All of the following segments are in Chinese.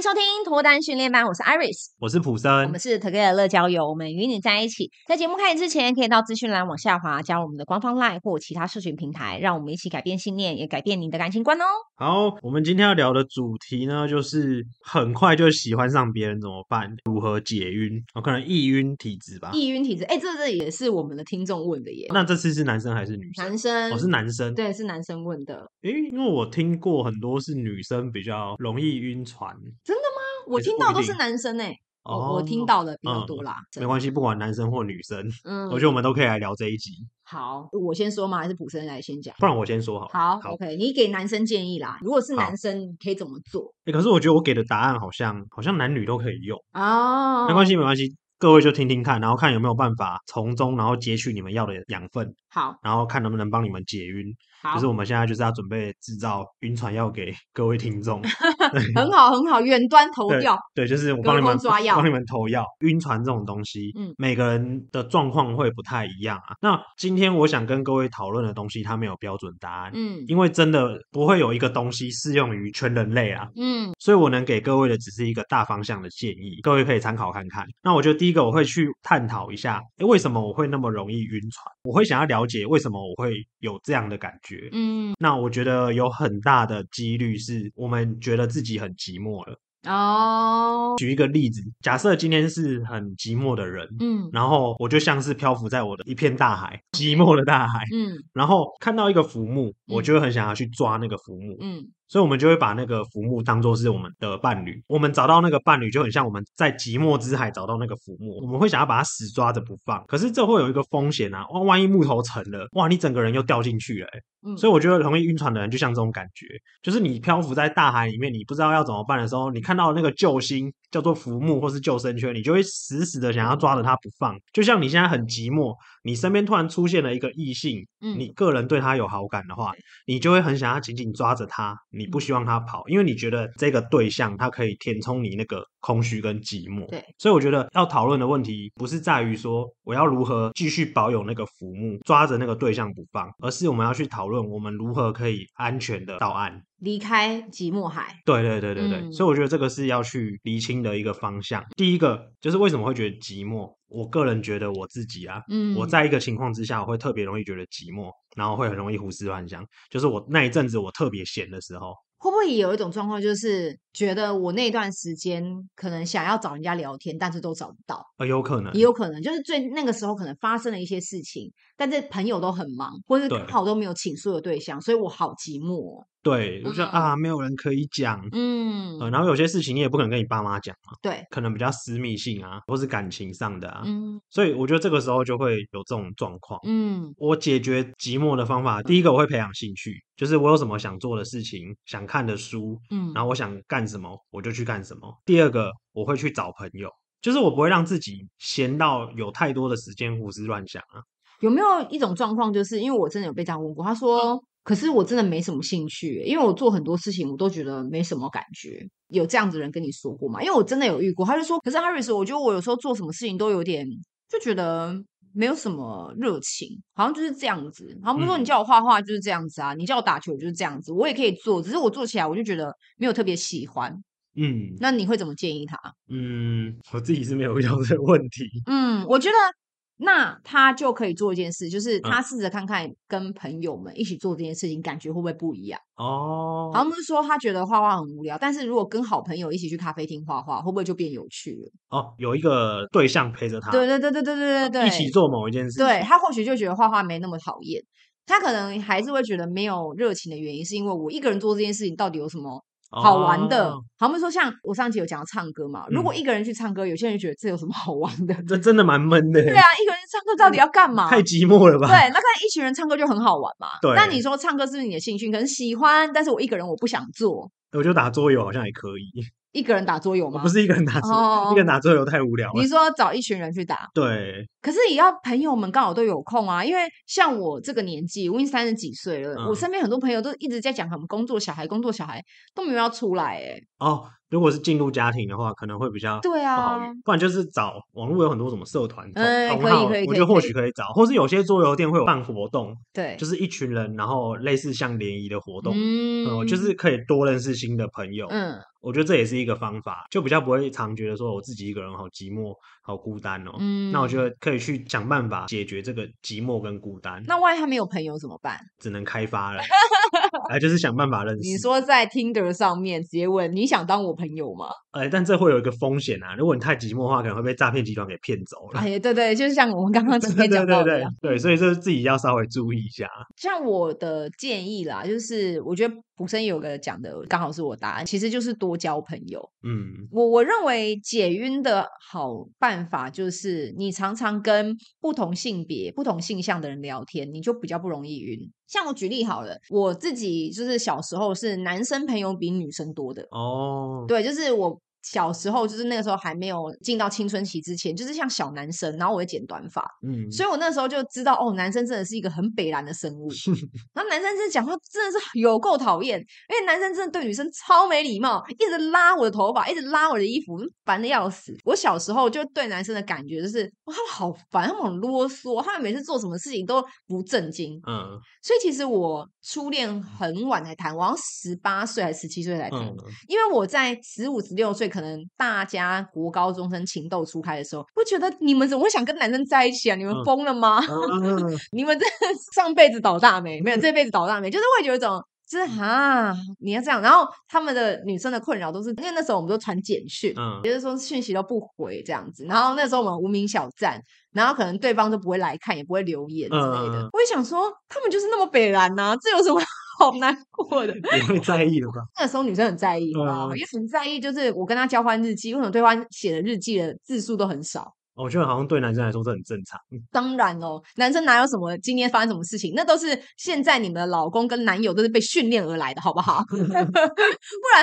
收听脱单训练班，我是 Iris，我是普森，我们是 Together 乐交友，我们与你在一起。在节目开始之前，可以到资讯栏往下滑，加入我们的官方 LINE 或其他社群平台，让我们一起改变信念，也改变你的感情观哦。好，我们今天要聊的主题呢，就是很快就喜欢上别人怎么办？如何解晕？我可能易晕体质吧。易晕体质，哎，这这也是我们的听众问的耶。那这次是男生还是女生？男生，我、哦、是男生，对，是男生问的。哎，因为我听过很多是女生比较容易晕船。我听到都是男生哎、欸，哦，我听到的比较多啦。嗯、没关系，不管男生或女生，嗯，我觉得我们都可以来聊这一集。好，我先说吗？还是普生来先讲？不然我先说好。好，好，OK，你给男生建议啦。如果是男生，你可以怎么做？哎、欸，可是我觉得我给的答案好像好像男女都可以用哦。没关系，没关系。各位就听听看，然后看有没有办法从中，然后截取你们要的养分。好，然后看能不能帮你们解晕。好，就是我们现在就是要准备制造晕船药给 各位听众。很好，很好，远端投药。对，就是我帮你们抓药，帮你们投药。晕船这种东西，嗯，每个人的状况会不太一样啊。那今天我想跟各位讨论的东西，它没有标准答案。嗯，因为真的不会有一个东西适用于全人类啊。嗯，所以我能给各位的只是一个大方向的建议，各位可以参考看看。那我觉得第一个我会去探讨一下，诶，为什么我会那么容易晕船？我会想要了解为什么我会有这样的感觉。嗯，那我觉得有很大的几率是我们觉得自己很寂寞了。哦，举一个例子，假设今天是很寂寞的人，嗯，然后我就像是漂浮在我的一片大海，寂寞的大海，嗯，然后看到一个浮木，我就会很想要去抓那个浮木，嗯。所以，我们就会把那个浮木当做是我们的伴侣。我们找到那个伴侣，就很像我们在寂寞之海找到那个浮木。我们会想要把它死抓着不放。可是，这会有一个风险啊！哇万一木头沉了，哇，你整个人又掉进去了欸。所以，我觉得容易晕船的人，就像这种感觉，就是你漂浮在大海里面，你不知道要怎么办的时候，你看到那个救星叫做浮木或是救生圈，你就会死死的想要抓着它不放。就像你现在很寂寞，你身边突然出现了一个异性，嗯，你个人对他有好感的话，你就会很想要紧紧抓着他。你不希望他跑，因为你觉得这个对象他可以填充你那个空虚跟寂寞。对，所以我觉得要讨论的问题不是在于说我要如何继续保有那个浮木，抓着那个对象不放，而是我们要去讨论我们如何可以安全的到岸。离开寂寞海，对对对对对，嗯、所以我觉得这个是要去厘清的一个方向。第一个就是为什么会觉得寂寞？我个人觉得我自己啊，嗯，我在一个情况之下，我会特别容易觉得寂寞，然后会很容易胡思乱想。就是我那一阵子我特别闲的时候。会不会也有一种状况，就是觉得我那段时间可能想要找人家聊天，但是都找不到？啊，有可能，也有可能，就是最那个时候可能发生了一些事情，但是朋友都很忙，或是刚好都没有倾诉的对象，对所以我好寂寞。对，我觉得、嗯、啊，没有人可以讲，嗯、呃，然后有些事情你也不可能跟你爸妈讲嘛，对，可能比较私密性啊，或是感情上的啊，嗯，所以我觉得这个时候就会有这种状况，嗯，我解决寂寞的方法，第一个我会培养兴趣，就是我有什么想做的事情，想看的书，嗯，然后我想干什么，我就去干什么。第二个，我会去找朋友，就是我不会让自己闲到有太多的时间胡思乱想啊。有没有一种状况，就是因为我真的有被这样问过，他说。嗯可是我真的没什么兴趣，因为我做很多事情我都觉得没什么感觉。有这样子的人跟你说过吗？因为我真的有遇过，他就说，可是 Harris，我觉得我有时候做什么事情都有点就觉得没有什么热情，好像就是这样子。好像比如说你叫我画画就是这样子啊，你叫我打球就是这样子，我也可以做，只是我做起来我就觉得没有特别喜欢。嗯，那你会怎么建议他？嗯，我自己是没有遇到这个问题。嗯，我觉得。那他就可以做一件事，就是他试着看看跟朋友们一起做这件事情，感觉会不会不一样？哦，好像不是说他觉得画画很无聊，但是如果跟好朋友一起去咖啡厅画画，会不会就变有趣了？哦，有一个对象陪着他，对对对对对对对对，一起做某一件事，对，他或许就觉得画画没那么讨厌，他可能还是会觉得没有热情的原因，是因为我一个人做这件事情到底有什么？好玩的，哦、好比说像我上期有讲到唱歌嘛，嗯、如果一个人去唱歌，有些人觉得这有什么好玩的？这真的蛮闷的。对啊，一个人唱歌到底要干嘛？太寂寞了吧？对，那看一群人唱歌就很好玩嘛。对。那你说唱歌是不是你的兴趣？可能喜欢，但是我一个人我不想做。我觉得打桌游好像也可以。一个人打桌游吗？不是一个人打桌游，oh, 一个人打桌游太无聊了。你说找一群人去打？对。可是也要朋友们刚好都有空啊，因为像我这个年纪，我已经三十几岁了，嗯、我身边很多朋友都一直在讲他们工作小孩，工作小孩都没有要出来哎。哦，如果是进入家庭的话，可能会比较对啊，不然就是找网络有很多什么社团，嗯，可以可以，我觉得或许可以找，或是有些桌游店会有办活动，对，就是一群人，然后类似像联谊的活动，嗯，就是可以多认识新的朋友，嗯。我觉得这也是一个方法，就比较不会常觉得说我自己一个人好寂寞、好孤单哦。嗯，那我觉得可以去想办法解决这个寂寞跟孤单。那万一他没有朋友怎么办？只能开发了，哎，就是想办法认识。你说在 Tinder 上面直接问你想当我朋友吗？哎，但这会有一个风险啊，如果你太寂寞的话，可能会被诈骗集团给骗走了。哎，对对，就是像我们刚刚前面讲到的，对对对，对，所以这自己要稍微注意一下。像我的建议啦，就是我觉得。普森有个讲的，刚好是我答案，其实就是多交朋友。嗯，我我认为解晕的好办法就是你常常跟不同性别、不同性向的人聊天，你就比较不容易晕。像我举例好了，我自己就是小时候是男生朋友比女生多的。哦，对，就是我。小时候就是那个时候还没有进到青春期之前，就是像小男生，然后我会剪短发，嗯，所以我那时候就知道哦，男生真的是一个很北蓝的生物。然后男生真的讲话真的是有够讨厌，因为男生真的对女生超没礼貌，一直拉我的头发，一直拉我的衣服，烦的要死。我小时候就对男生的感觉就是哇，他们好烦，他们很啰嗦，他们每次做什么事情都不正经，嗯，所以其实我初恋很晚才谈，我好像十八岁还是十七岁才谈，嗯，因为我在十五十六岁。可能大家国高中生情窦初开的时候，会觉得你们怎么会想跟男生在一起啊？你们疯了吗？嗯、你们这上辈子倒大霉，没有这辈子倒大霉，就是会有一种，就是啊，你要这样。然后他们的女生的困扰都是，因为那时候我们都传简讯，嗯，也就是说讯息都不回这样子。然后那时候我们无名小站，然后可能对方都不会来看，也不会留言之类的。嗯、我也想说，他们就是那么北蓝呐、啊，这有什么？好难过的，你会在意的吧？那个时候女生很在意啊，也很在意。就是我跟他交换日记，为什么对方写的日记的字数都很少？我觉得好像对男生来说这很正常。当然哦，男生哪有什么今天发生什么事情，那都是现在你们的老公跟男友都是被训练而来的，好不好？不然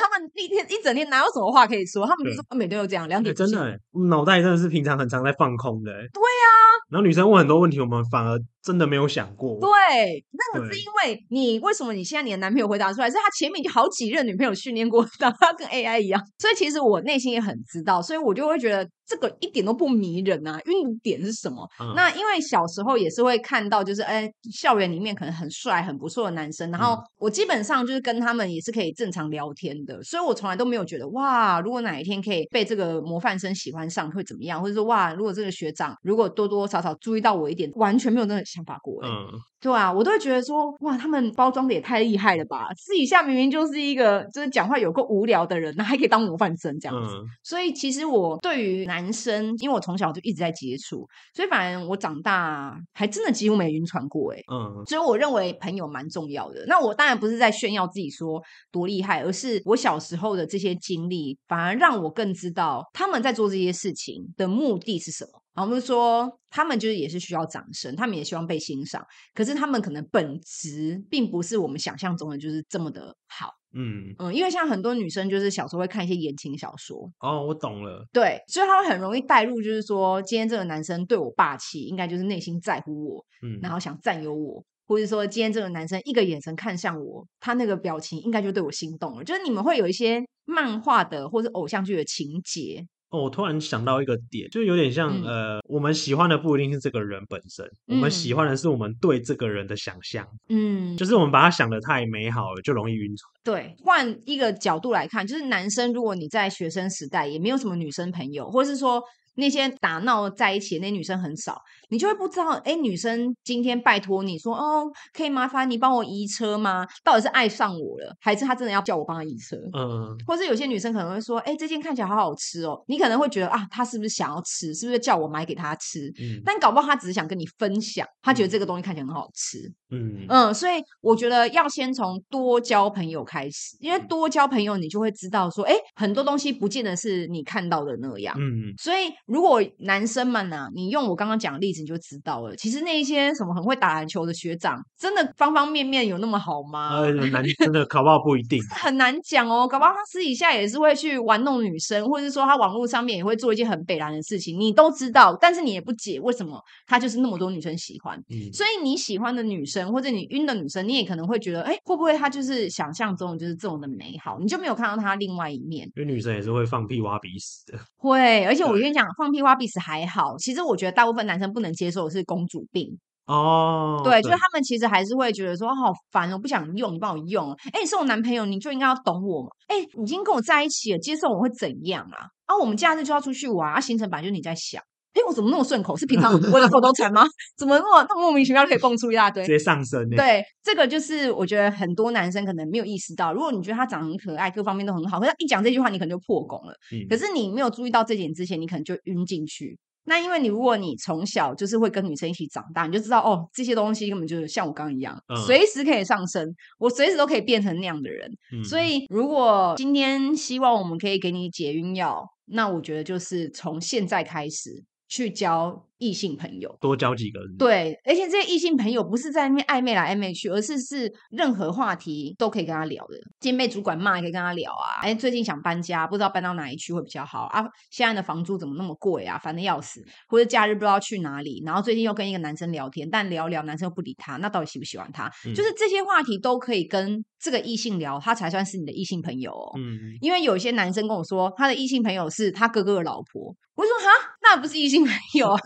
他们一天一整天哪有什么话可以说？他们就是每天都这样，两点真的，脑袋真的是平常很常在放空的。对呀，然后女生问很多问题，我们反而。真的没有想过，对，那个是因为你为什么你现在你的男朋友回答出来，是他前面就好几任女朋友训练过，让他跟 AI 一样，所以其实我内心也很知道，所以我就会觉得这个一点都不迷人啊，晕点是什么？嗯、那因为小时候也是会看到，就是哎，校园里面可能很帅、很不错的男生，然后我基本上就是跟他们也是可以正常聊天的，所以我从来都没有觉得哇，如果哪一天可以被这个模范生喜欢上会怎么样，或者说哇，如果这个学长如果多多少少注意到我一点，完全没有那个想法过，嗯。对啊，我都会觉得说，哇，他们包装的也太厉害了吧！私底下明明就是一个就是讲话有够无聊的人，那还可以当模范生这样子。嗯、所以其实我对于男生，因为我从小就一直在接触，所以反正我长大还真的几乎没晕船过哎。嗯，所以我认为朋友蛮重要的。那我当然不是在炫耀自己说多厉害，而是我小时候的这些经历，反而让我更知道他们在做这些事情的目的是什么。我们说，他们就是也是需要掌声，他们也希望被欣赏。可是他们可能本质并不是我们想象中的，就是这么的好。嗯嗯，因为像很多女生，就是小时候会看一些言情小说。哦，我懂了。对，所以她会很容易带入，就是说，今天这个男生对我霸气，应该就是内心在乎我，嗯，然后想占有我，或者说今天这个男生一个眼神看向我，他那个表情应该就对我心动了。就是你们会有一些漫画的或者偶像剧的情节。哦，我突然想到一个点，就有点像，嗯、呃，我们喜欢的不一定是这个人本身，嗯、我们喜欢的是我们对这个人的想象。嗯，就是我们把他想得太美好了，就容易晕船。对，换一个角度来看，就是男生，如果你在学生时代也没有什么女生朋友，或是说。那些打闹在一起的那女生很少，你就会不知道，哎，女生今天拜托你说，哦，可以麻烦你帮我移车吗？到底是爱上我了，还是她真的要叫我帮她移车？嗯，或是有些女生可能会说，哎，这件看起来好好吃哦，你可能会觉得啊，她是不是想要吃？是不是叫我买给她吃？嗯，但搞不好她只是想跟你分享，她觉得这个东西看起来很好吃。嗯嗯，所以我觉得要先从多交朋友开始，因为多交朋友，你就会知道说，哎，很多东西不见得是你看到的那样。嗯，所以。如果男生们呢、啊，你用我刚刚讲的例子，你就知道了。其实那一些什么很会打篮球的学长，真的方方面面有那么好吗？呃，难，真的搞不好不一定，很难讲哦。搞不好他私底下也是会去玩弄女生，或者是说他网络上面也会做一件很北然的事情，你都知道，但是你也不解为什么他就是那么多女生喜欢。嗯，所以你喜欢的女生。生，或者你晕的女生，你也可能会觉得，哎，会不会她就是想象中就是这种的美好，你就没有看到她另外一面。因为女生也是会放屁挖鼻屎的。会，而且我跟你讲，放屁挖鼻屎还好，其实我觉得大部分男生不能接受的是公主病。哦，对，就是他们其实还是会觉得说，好烦，我不想用，你帮我用。哎，你是我男朋友，你就应该要懂我嘛。哎，已经跟我在一起了，接受我会怎样啊？啊，我们假日就要出去玩，啊，行程本来就是你在想。哎，我怎么那么顺口？是平常我的口头禅吗？怎么那么那么莫名其妙可以蹦出一大堆？直接上升。对，这个就是我觉得很多男生可能没有意识到。如果你觉得他长得很可爱，各方面都很好，可是他一讲这句话，你可能就破功了。嗯。可是你没有注意到这点之前，你可能就晕进去。那因为你如果你从小就是会跟女生一起长大，你就知道哦，这些东西根本就是像我刚刚一样，嗯、随时可以上升，我随时都可以变成那样的人。嗯、所以如果今天希望我们可以给你解晕药，那我觉得就是从现在开始去交。异性朋友多交几个人，对，而且这些异性朋友不是在那边暧昧来暧昧去，而是是任何话题都可以跟他聊的。今天被主管骂也可以跟他聊啊，哎，最近想搬家，不知道搬到哪里去会比较好啊？现在的房租怎么那么贵啊？烦的要死，或者假日不知道去哪里，然后最近又跟一个男生聊天，但聊聊男生又不理他，那到底喜不喜欢他？嗯、就是这些话题都可以跟这个异性聊，他才算是你的异性朋友哦。嗯，因为有一些男生跟我说，他的异性朋友是他哥哥的老婆，我说哈，那不是异性朋友啊。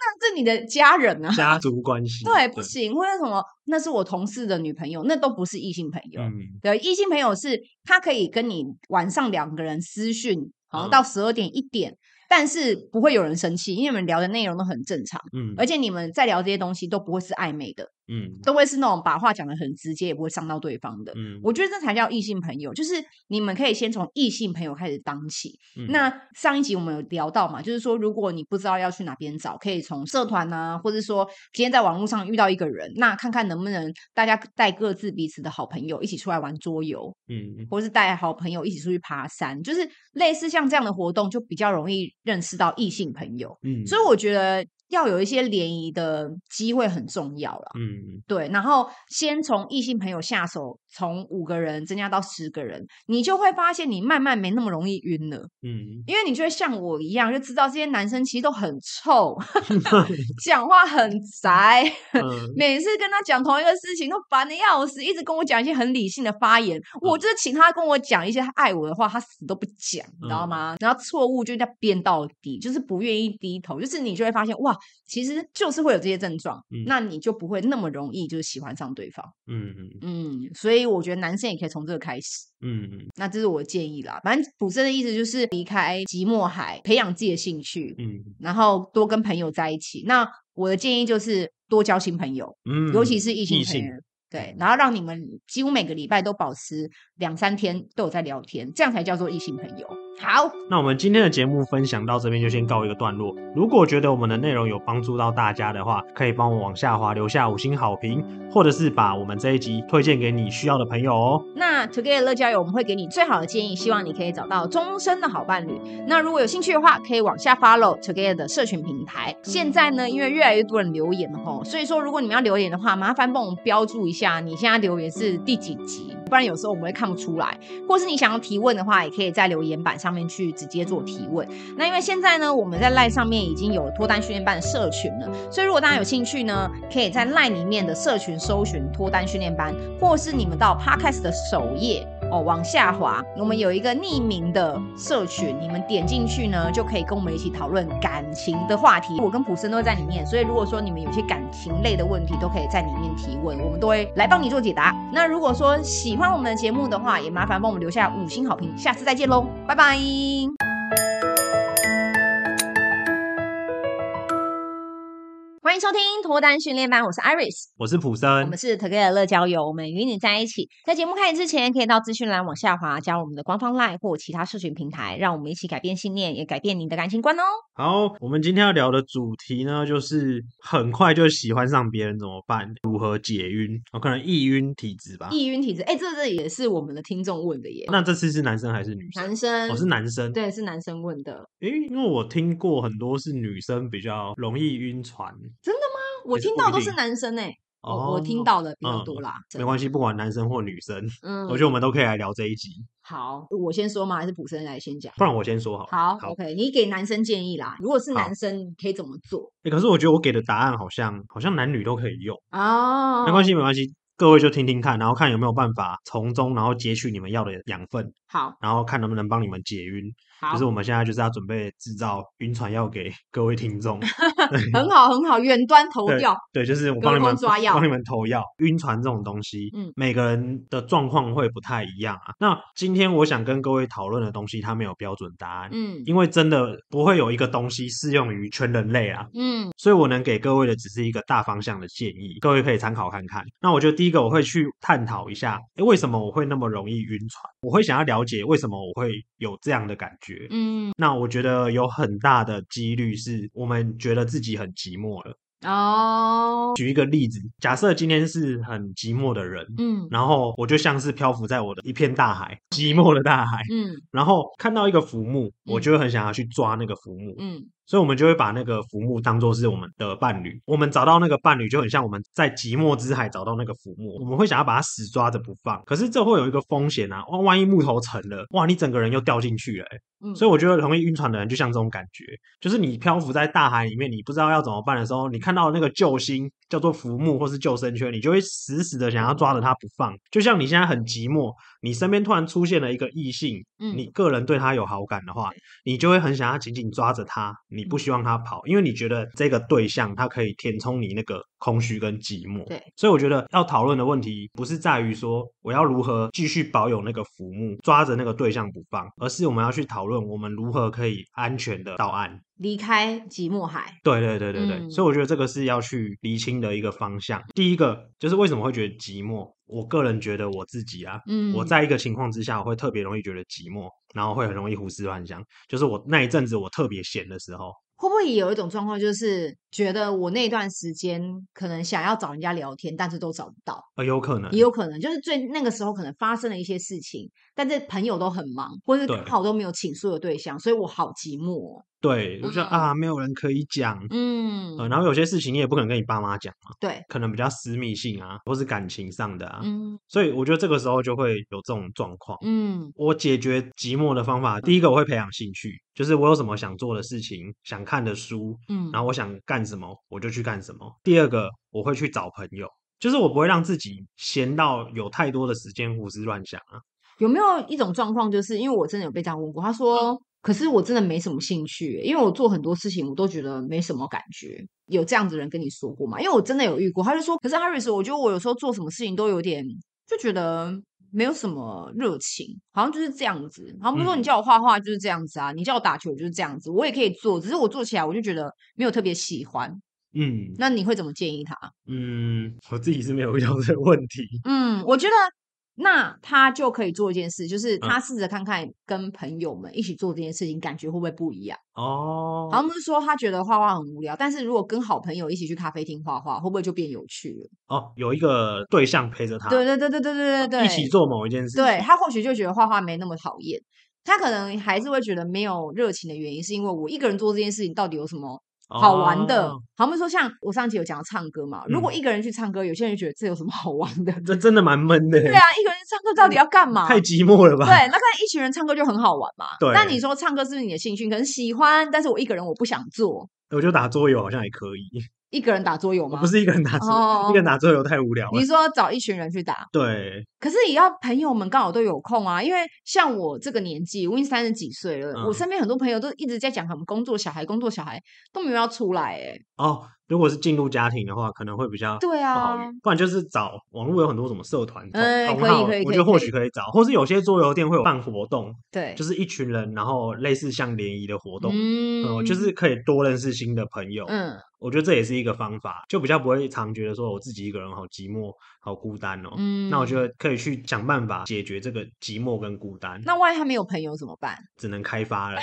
那是你的家人啊，家族关系 对，不行，或者什么，那是我同事的女朋友，那都不是异性朋友。嗯、对，异性朋友是他可以跟你晚上两个人私讯，好像到十二点一点。嗯但是不会有人生气，因为你们聊的内容都很正常，嗯，而且你们在聊这些东西都不会是暧昧的，嗯，都会是那种把话讲的很直接，也不会伤到对方的，嗯，我觉得这才叫异性朋友，就是你们可以先从异性朋友开始当起。嗯、那上一集我们有聊到嘛，就是说如果你不知道要去哪边找，可以从社团啊，或者说今天在网络上遇到一个人，那看看能不能大家带各自彼此的好朋友一起出来玩桌游，嗯，或是带好朋友一起出去爬山，就是类似像这样的活动，就比较容易。认识到异性朋友，嗯，所以我觉得。要有一些联谊的机会很重要了，嗯，对。然后先从异性朋友下手，从五个人增加到十个人，你就会发现你慢慢没那么容易晕了，嗯，因为你就会像我一样，就知道这些男生其实都很臭，讲话很宅，嗯、每次跟他讲同一个事情都烦的要死，一直跟我讲一些很理性的发言，嗯、我就是请他跟我讲一些他爱我的话，他死都不讲，你知道吗？嗯、然后错误就在编到底，就是不愿意低头，就是你就会发现哇。其实就是会有这些症状，嗯、那你就不会那么容易就是喜欢上对方。嗯嗯嗯，所以我觉得男生也可以从这个开始。嗯嗯，那这是我的建议啦。反正普生的意思就是离开寂寞海，培养自己的兴趣。嗯，然后多跟朋友在一起。那我的建议就是多交新朋友，嗯，尤其是异性朋友。对，然后让你们几乎每个礼拜都保持两三天都有在聊天，这样才叫做异性朋友。好，那我们今天的节目分享到这边就先告一个段落。如果觉得我们的内容有帮助到大家的话，可以帮我往下滑留下五星好评，或者是把我们这一集推荐给你需要的朋友哦。那 Together 乐交友我们会给你最好的建议，希望你可以找到终身的好伴侣。那如果有兴趣的话，可以往下 follow Together 的社群平台。现在呢，因为越来越多人留言了吼，所以说如果你们要留言的话，麻烦帮我们标注一下你现在留言是第几集，不然有时候我们会看不出来。或是你想要提问的话，也可以在留言板上。面去直接做提问。那因为现在呢，我们在赖上面已经有脱单训练班的社群了，所以如果大家有兴趣呢，可以在赖里面的社群搜寻脱单训练班，或是你们到 Podcast 的首页哦，往下滑，我们有一个匿名的社群，你们点进去呢，就可以跟我们一起讨论感情的话题。我跟普森都会在里面，所以如果说你们有些感情类的问题，都可以在里面提问，我们都会来帮你做解答。那如果说喜欢我们的节目的话，也麻烦帮我们留下五星好评，下次再见喽，拜拜。迎收听脱单训练班，我是 Iris，我是普森，我们是 Together 乐交友，我们与你在一起。在节目开始之前，可以到资讯栏往下滑，加入我们的官方 LINE 或其他社群平台，让我们一起改变信念，也改变你的感情观哦。好，我们今天要聊的主题呢，就是很快就喜欢上别人怎么办？如何解晕？我可能易晕体质吧。易晕体质，哎，这这也是我们的听众问的耶。那这次是男生还是女生？男生，我、哦、是男生，对，是男生问的。哎，因为我听过很多是女生比较容易晕船。真的吗？我听到都是男生哎、欸，我我听到的比较多啦。没关系，不管男生或女生，嗯，我觉得我们都可以来聊这一集。好，我先说吗？还是普生来先讲？不然我先说好。好，OK，你给男生建议啦。如果是男生，可以怎么做？哎，可是我觉得我给的答案好像好像男女都可以用哦。没关系，没关系。各位就听听看，然后看有没有办法从中，然后截取你们要的养分。好，然后看能不能帮你们解晕。好，就是我们现在就是要准备制造晕船药给各位听众。很好，很好，远端投药。对，就是我帮你们抓药，帮你们投药。晕船这种东西，嗯，每个人的状况会不太一样啊。那今天我想跟各位讨论的东西，它没有标准答案，嗯，因为真的不会有一个东西适用于全人类啊，嗯，所以我能给各位的只是一个大方向的建议，各位可以参考看看。那我觉得第一个我会去探讨一下，诶，为什么我会那么容易晕船？我会想要了解为什么我会有这样的感觉，嗯，那我觉得有很大的几率是我们觉得自己很寂寞了。哦，举一个例子，假设今天是很寂寞的人，嗯，然后我就像是漂浮在我的一片大海，寂寞的大海，嗯，然后看到一个浮木，我就会很想要去抓那个浮木，嗯。所以，我们就会把那个浮木当做是我们的伴侣。我们找到那个伴侣，就很像我们在寂寞之海找到那个浮木。我们会想要把它死抓着不放。可是，这会有一个风险啊！万万一木头沉了，哇，你整个人又掉进去了，欸。嗯。所以，我觉得容易晕船的人，就像这种感觉，就是你漂浮在大海里面，你不知道要怎么办的时候，你看到那个救星叫做浮木或是救生圈，你就会死死的想要抓着它不放。就像你现在很寂寞，你身边突然出现了一个异性，嗯，你个人对他有好感的话，你就会很想要紧紧抓着他。你不希望他跑，因为你觉得这个对象他可以填充你那个空虚跟寂寞。对，所以我觉得要讨论的问题不是在于说我要如何继续保有那个浮木，抓着那个对象不放，而是我们要去讨论我们如何可以安全的到岸。离开寂寞海，对对对对对，嗯、所以我觉得这个是要去厘清的一个方向。第一个就是为什么会觉得寂寞？我个人觉得我自己啊，嗯，我在一个情况之下，我会特别容易觉得寂寞，然后会很容易胡思乱想。就是我那一阵子我特别闲的时候。会不会也有一种状况，就是觉得我那段时间可能想要找人家聊天，但是都找不到？呃，有可能，也有可能，就是最那个时候可能发生了一些事情，但是朋友都很忙，或是刚好都没有倾诉的对象，对所以我好寂寞哦。对，我觉得啊，没有人可以讲，嗯、呃，然后有些事情你也不可能跟你爸妈讲嘛，对，可能比较私密性啊，或是感情上的啊，嗯，所以我觉得这个时候就会有这种状况，嗯，我解决寂寞的方法，第一个我会培养兴趣，就是我有什么想做的事情，想看的书，嗯，然后我想干什么，我就去干什么。第二个我会去找朋友，就是我不会让自己闲到有太多的时间胡思乱想啊。有没有一种状况，就是因为我真的有被这样问过，他说。可是我真的没什么兴趣，因为我做很多事情我都觉得没什么感觉。有这样子的人跟你说过吗？因为我真的有遇过，他就说，可是 Harris，我觉得我有时候做什么事情都有点就觉得没有什么热情，好像就是这样子。好像比如说你叫我画画就是这样子啊，你叫我打球就是这样子，我也可以做，只是我做起来我就觉得没有特别喜欢。嗯，那你会怎么建议他？嗯，我自己是没有遇到这个问题。嗯，我觉得。那他就可以做一件事，就是他试着看看跟朋友们一起做这件事情，嗯、感觉会不会不一样？哦，好像不是说他觉得画画很无聊，但是如果跟好朋友一起去咖啡厅画画，会不会就变有趣了？哦，有一个对象陪着他，对对对对对对对对，一起做某一件事，对，他或许就觉得画画没那么讨厌，他可能还是会觉得没有热情的原因，是因为我一个人做这件事情到底有什么？好玩的，哦、好，我们说像我上集有讲到唱歌嘛，如果一个人去唱歌，嗯、有些人觉得这有什么好玩的？这真的蛮闷的。对啊，一个人唱歌到底要干嘛？太寂寞了吧？对，那看一群人唱歌就很好玩嘛。对。那你说唱歌是不是你的兴趣？可能喜欢，但是我一个人我不想做。我觉得打桌游好像也可以。一个人打桌游吗？不是一个人打桌游，oh, 一个人打桌游太无聊了。你说找一群人去打？对。可是也要朋友们刚好都有空啊，因为像我这个年纪，我已经三十几岁了，嗯、我身边很多朋友都一直在讲他们工作小孩，工作小孩都没有要出来哎。哦。如果是进入家庭的话，可能会比较对啊，不然就是找网络有很多什么社团，好不好？可以可以，我觉得或许可以找，或是有些桌游店会有办活动，对，就是一群人，然后类似像联谊的活动，嗯，就是可以多认识新的朋友，嗯，我觉得这也是一个方法，就比较不会常觉得说我自己一个人好寂寞、好孤单哦，嗯，那我觉得可以去想办法解决这个寂寞跟孤单。那万一他没有朋友怎么办？只能开发了。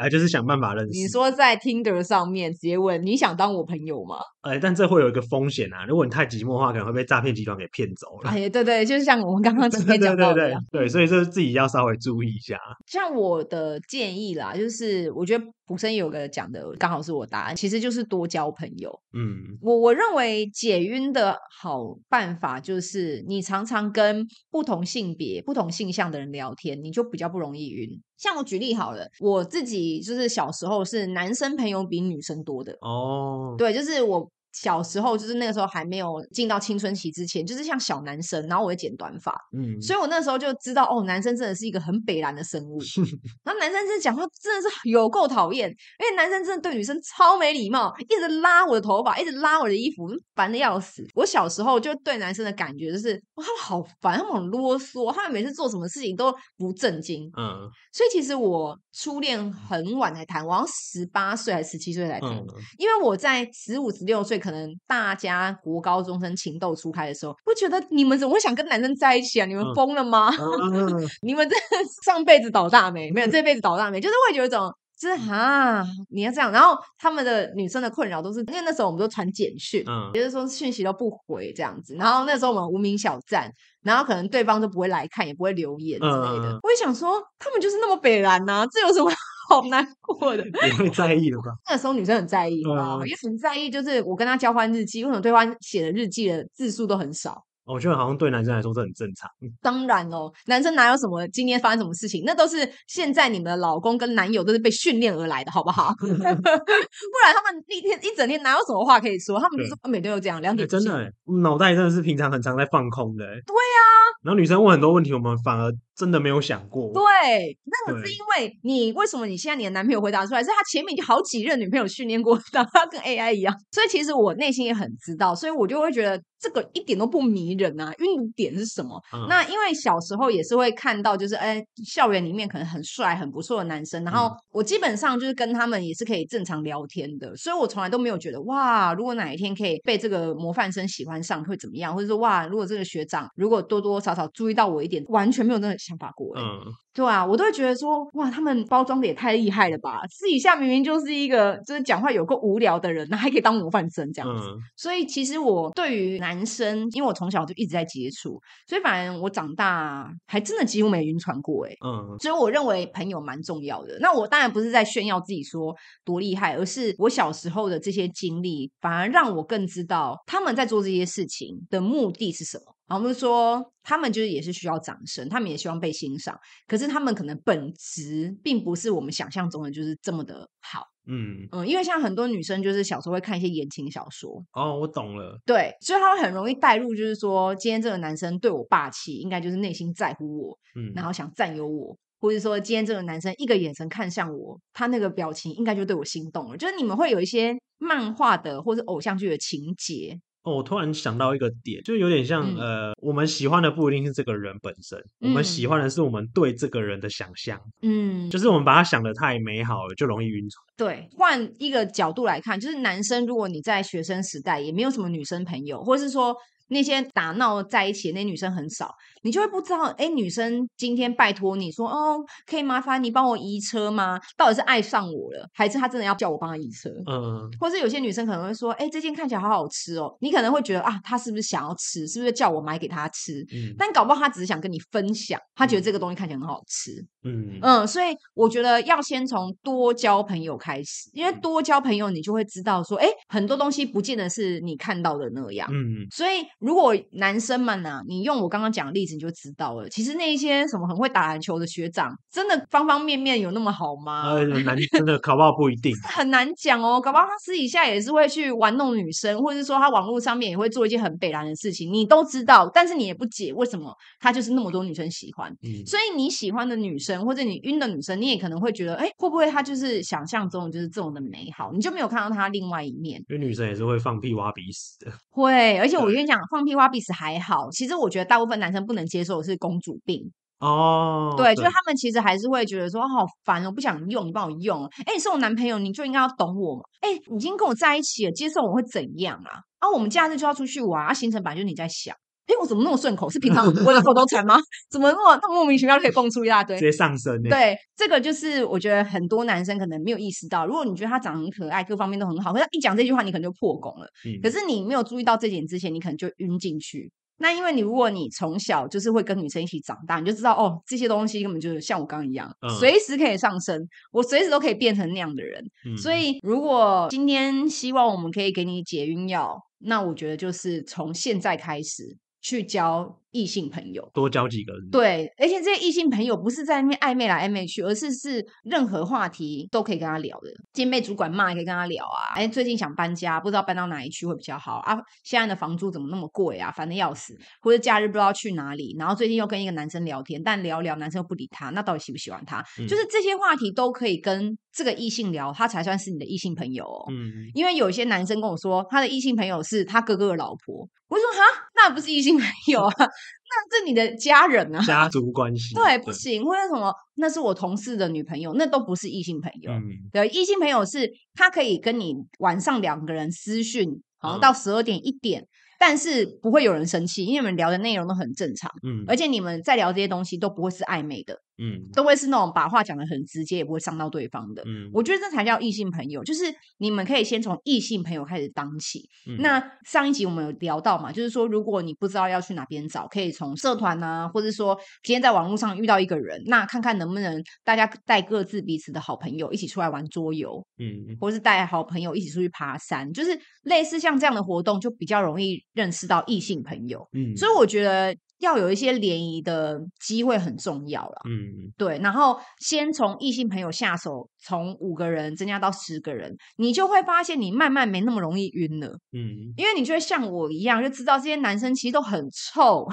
哎，就是想办法认识。你说在 Tinder 上面直接问你想当我朋友吗？哎，但这会有一个风险啊！如果你太寂寞的话，可能会被诈骗集团给骗走了。哎，对对，就是像我们刚刚前面讲到的对，对，所以这自己要稍微注意一下。像我的建议啦，就是我觉得普森有个讲的，刚好是我答案，其实就是多交朋友。嗯，我我认为解晕的好办法就是你常常跟不同性别、不同性向的人聊天，你就比较不容易晕。像我举例好了，我自己就是小时候是男生朋友比女生多的。哦，对，就是我。小时候就是那个时候还没有进到青春期之前，就是像小男生，然后我会剪短发，嗯，所以我那时候就知道哦，男生真的是一个很北蓝的生物。然后男生真的讲话真的是有够讨厌，因为男生真的对女生超没礼貌，一直拉我的头发，一直拉我的衣服，烦的要死。我小时候就对男生的感觉就是哇，他们好烦，他们很啰嗦，他们每次做什么事情都不正经，嗯，所以其实我初恋很晚才谈，我好像十八岁还是十七岁才谈，嗯，因为我在十五十六岁。可能大家国高中生情窦初开的时候，不觉得你们怎么会想跟男生在一起啊？你们疯了吗？嗯、你们这上辈子倒大霉，没有这辈子倒大霉，就是会觉得一种，就是哈，你要这样。然后他们的女生的困扰都是，因为那时候我们都传简讯，嗯，也就是说讯息都不回这样子。然后那时候我们无名小站，然后可能对方都不会来看，也不会留言之类的。嗯、我也想说，他们就是那么北然呐，这有什么？好难过的，也会在意的吧？那时候女生很在意啊，也很在意。就是我跟她交换日记，为什么对方写的日记的字数都很少？我觉得好像对男生来说这很正常。当然哦，男生哪有什么今天发生什么事情？那都是现在你们的老公跟男友都是被训练而来的，好不好？不然他们一天一整天哪有什么话可以说？他们每天都这样，两点真的，脑袋真的是平常很常在放空的。对呀，然后女生问很多问题，我们反而。真的没有想过，对，那个是因为你为什么你现在你的男朋友回答出来，是他前面就好几任女朋友训练过，让他跟 AI 一样，所以其实我内心也很知道，所以我就会觉得这个一点都不迷人啊，晕点是什么？嗯、那因为小时候也是会看到，就是哎，校园里面可能很帅、很不错的男生，然后我基本上就是跟他们也是可以正常聊天的，所以我从来都没有觉得哇，如果哪一天可以被这个模范生喜欢上会怎么样，或者说哇，如果这个学长如果多多少少注意到我一点，完全没有那个。想法过，嗯，对啊，我都会觉得说，哇，他们包装的也太厉害了吧！私底下明明就是一个就是讲话有够无聊的人，那还可以当模范生这样子。嗯、所以其实我对于男生，因为我从小就一直在接触，所以反正我长大还真的几乎没晕船过，哎，嗯，所以我认为朋友蛮重要的。那我当然不是在炫耀自己说多厉害，而是我小时候的这些经历，反而让我更知道他们在做这些事情的目的是什么。我们说，他们就是也是需要掌声，他们也希望被欣赏。可是他们可能本质并不是我们想象中的，就是这么的好。嗯嗯，因为像很多女生，就是小时候会看一些言情小说。哦，我懂了。对，所以他会很容易带入，就是说，今天这个男生对我霸气，应该就是内心在乎我，嗯，然后想占有我，或者说今天这个男生一个眼神看向我，他那个表情应该就对我心动了。就是你们会有一些漫画的或者偶像剧的情节。哦，我突然想到一个点，就有点像，嗯、呃，我们喜欢的不一定是这个人本身，嗯、我们喜欢的是我们对这个人的想象。嗯，就是我们把他想得太美好了，就容易晕船。对，换一个角度来看，就是男生，如果你在学生时代也没有什么女生朋友，或者是说。那些打闹在一起的那女生很少，你就会不知道，哎，女生今天拜托你说，哦，可以麻烦你帮我移车吗？到底是爱上我了，还是她真的要叫我帮她移车？嗯，或是有些女生可能会说，哎，这件看起来好好吃哦，你可能会觉得啊，她是不是想要吃？是不是叫我买给她吃？嗯，但搞不好她只是想跟你分享，她觉得这个东西看起来很好吃。嗯嗯，所以我觉得要先从多交朋友开始，因为多交朋友，你就会知道说，哎，很多东西不见得是你看到的那样。嗯，所以。如果男生们啊，你用我刚刚讲的例子，你就知道了。其实那一些什么很会打篮球的学长，真的方方面面有那么好吗？呃，难，真的搞不好不一定，很难讲哦。搞不好他私底下也是会去玩弄女生，或者是说他网络上面也会做一些很北然的事情，你都知道。但是你也不解为什么他就是那么多女生喜欢。嗯，所以你喜欢的女生或者你晕的女生，你也可能会觉得，哎，会不会他就是想象中就是这种的美好？你就没有看到他另外一面。因为女生也是会放屁挖鼻屎的。会，而且我跟你讲，放屁挖。鼻屎还好，其实我觉得大部分男生不能接受的是公主病哦。对，就是他们其实还是会觉得说好烦，我不想用，你帮我用。哎，你是我男朋友，你就应该要懂我嘛。哎，已经跟我在一起了，接受我会怎样啊？啊，我们假日就要出去玩，啊，行程本来就你在想。哎，我怎么那么顺口？是平常我的口头禅吗？怎么那么那么莫名其妙可以蹦出一大堆？直接上身。对，这个就是我觉得很多男生可能没有意识到。如果你觉得他长得很可爱，各方面都很好，可是他一讲这句话，你可能就破功了。嗯。可是你没有注意到这点之前，你可能就晕进去。那因为你如果你从小就是会跟女生一起长大，你就知道哦，这些东西根本就是像我刚刚一样，嗯、随时可以上升，我随时都可以变成那样的人。嗯、所以如果今天希望我们可以给你解晕药，那我觉得就是从现在开始去交。异性朋友多交几个人，对，而且这些异性朋友不是在那边暧昧来暧昧去，而是是任何话题都可以跟他聊的。今天被主管骂也可以跟他聊啊，哎，最近想搬家，不知道搬到哪里去会比较好啊？现在的房租怎么那么贵啊？烦的要死，或者假日不知道去哪里，然后最近又跟一个男生聊天，但聊聊男生又不理他，那到底喜不喜欢他？嗯、就是这些话题都可以跟这个异性聊，他才算是你的异性朋友哦。嗯，因为有一些男生跟我说，他的异性朋友是他哥哥的老婆，我说哈，那不是异性朋友啊。那是你的家人啊，家族关系对，不行，或者什么，那是我同事的女朋友，那都不是异性朋友。嗯、对，异性朋友是他可以跟你晚上两个人私讯，好像到十二点一点。嗯但是不会有人生气，因为你们聊的内容都很正常，嗯，而且你们在聊这些东西都不会是暧昧的，嗯，都会是那种把话讲的很直接，也不会伤到对方的，嗯，我觉得这才叫异性朋友，就是你们可以先从异性朋友开始当起。嗯、那上一集我们有聊到嘛，就是说如果你不知道要去哪边找，可以从社团啊，或者说今天在网络上遇到一个人，那看看能不能大家带各自彼此的好朋友一起出来玩桌游，嗯，或是带好朋友一起出去爬山，就是类似像这样的活动，就比较容易。认识到异性朋友，嗯，所以我觉得。要有一些联谊的机会很重要了，嗯，对，然后先从异性朋友下手，从五个人增加到十个人，你就会发现你慢慢没那么容易晕了，嗯，因为你就会像我一样，就知道这些男生其实都很臭，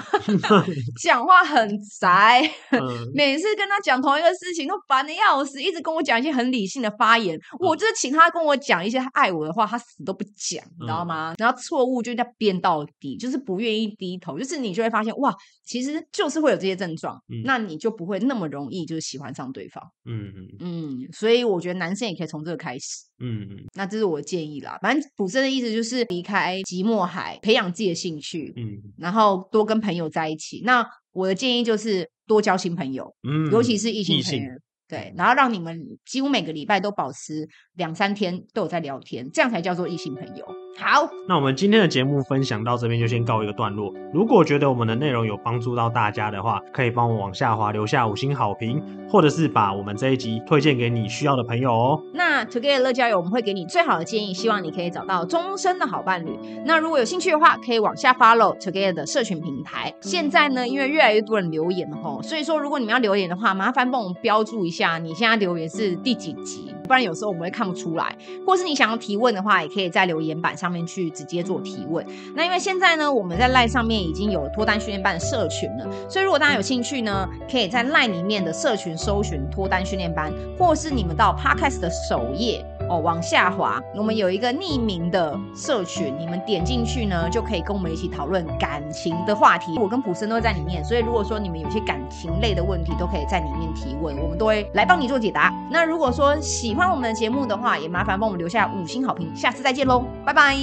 讲话很宅，嗯、每次跟他讲同一个事情都烦的要死，一直跟我讲一些很理性的发言，嗯、我就是请他跟我讲一些他爱我的话，他死都不讲，你知道吗？嗯、然后错误就在编到底，就是不愿意低头，就是你就会发现哇。其实就是会有这些症状，嗯、那你就不会那么容易就是喜欢上对方。嗯嗯嗯，所以我觉得男生也可以从这个开始。嗯嗯，那这是我的建议啦。反正普森的意思就是离开寂寞海，培养自己的兴趣。嗯，然后多跟朋友在一起。那我的建议就是多交新朋友，嗯，尤其是异性朋友。对，然后让你们几乎每个礼拜都保持两三天都有在聊天，这样才叫做异性朋友。好，那我们今天的节目分享到这边就先告一个段落。如果觉得我们的内容有帮助到大家的话，可以帮我往下滑留下五星好评，或者是把我们这一集推荐给你需要的朋友哦。那 Together 乐交友我们会给你最好的建议，希望你可以找到终身的好伴侣。那如果有兴趣的话，可以往下 follow Together 的社群平台。现在呢，因为越来越多人留言了吼，所以说如果你们要留言的话，麻烦帮我们标注一下你现在留言是第几集。不然有时候我们会看不出来，或是你想要提问的话，也可以在留言板上面去直接做提问。那因为现在呢，我们在 LINE 上面已经有脱单训练班的社群了，所以如果大家有兴趣呢，可以在 LINE 里面的社群搜寻脱单训练班，或是你们到 Podcast 的首页哦，往下滑，我们有一个匿名的社群，你们点进去呢，就可以跟我们一起讨论感情的话题。我跟普森都在里面，所以如果说你们有些感情类的问题，都可以在里面提问，我们都会来帮你做解答。那如果说，喜欢我们的节目的话，也麻烦帮我们留下五星好评。下次再见喽，拜拜。